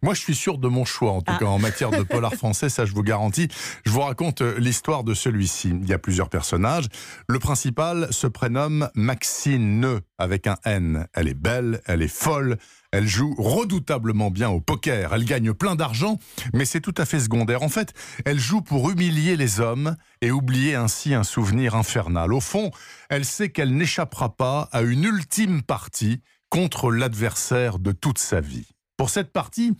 Moi, je suis sûr de mon choix, en tout Ah. cas en matière de polar français, ça je vous garantis. Je vous raconte euh, l'histoire de celui-ci. Il y a plusieurs personnages. Le principal se prénomme Maxine avec un N. Elle est belle, elle est folle, elle joue redoutablement bien au poker, elle gagne plein d'argent, mais c'est tout à fait secondaire. En fait, elle joue pour humilier les hommes et oublier ainsi un souvenir infernal. Au fond, elle sait qu'elle n'échappera pas à une ultime partie contre l'adversaire de toute sa vie. Pour cette partie,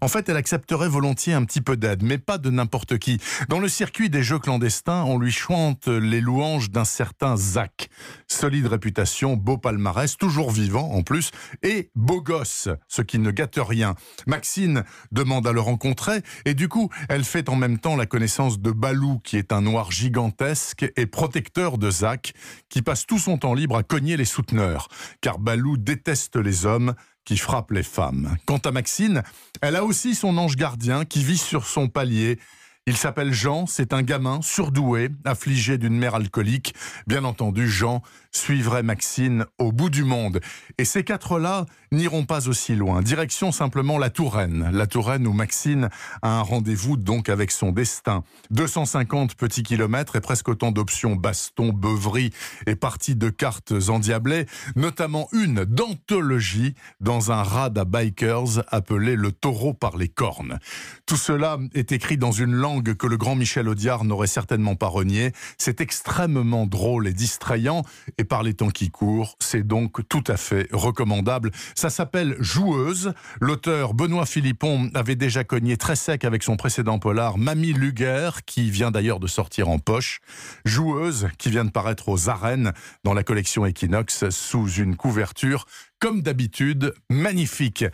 en fait, elle accepterait volontiers un petit peu d'aide, mais pas de n'importe qui. Dans le circuit des jeux clandestins, on lui chante les louanges d'un certain Zach. Solide réputation, beau palmarès, toujours vivant en plus, et beau gosse, ce qui ne gâte rien. Maxine demande à le rencontrer, et du coup, elle fait en même temps la connaissance de Balou, qui est un noir gigantesque et protecteur de Zach, qui passe tout son temps libre à cogner les souteneurs, car Balou déteste les hommes qui frappe les femmes. Quant à Maxine, elle a aussi son ange gardien qui vit sur son palier. Il s'appelle Jean, c'est un gamin surdoué, affligé d'une mère alcoolique. Bien entendu, Jean suivrait Maxine au bout du monde. Et ces quatre-là n'iront pas aussi loin. Direction simplement la Touraine. La Touraine où Maxine a un rendez-vous donc avec son destin. 250 petits kilomètres et presque autant d'options baston, beuverie et parties de cartes endiablées, notamment une d'anthologie dans un rad à bikers appelé le taureau par les cornes. Tout cela est écrit dans une langue que le grand Michel Audiard n'aurait certainement pas renié. C'est extrêmement drôle et distrayant par les temps qui courent, c'est donc tout à fait recommandable. Ça s'appelle Joueuse. L'auteur Benoît Philippon avait déjà cogné très sec avec son précédent polar Mamie Luger, qui vient d'ailleurs de sortir en poche. Joueuse, qui vient de paraître aux arènes dans la collection Equinox sous une couverture comme d'habitude, magnifique.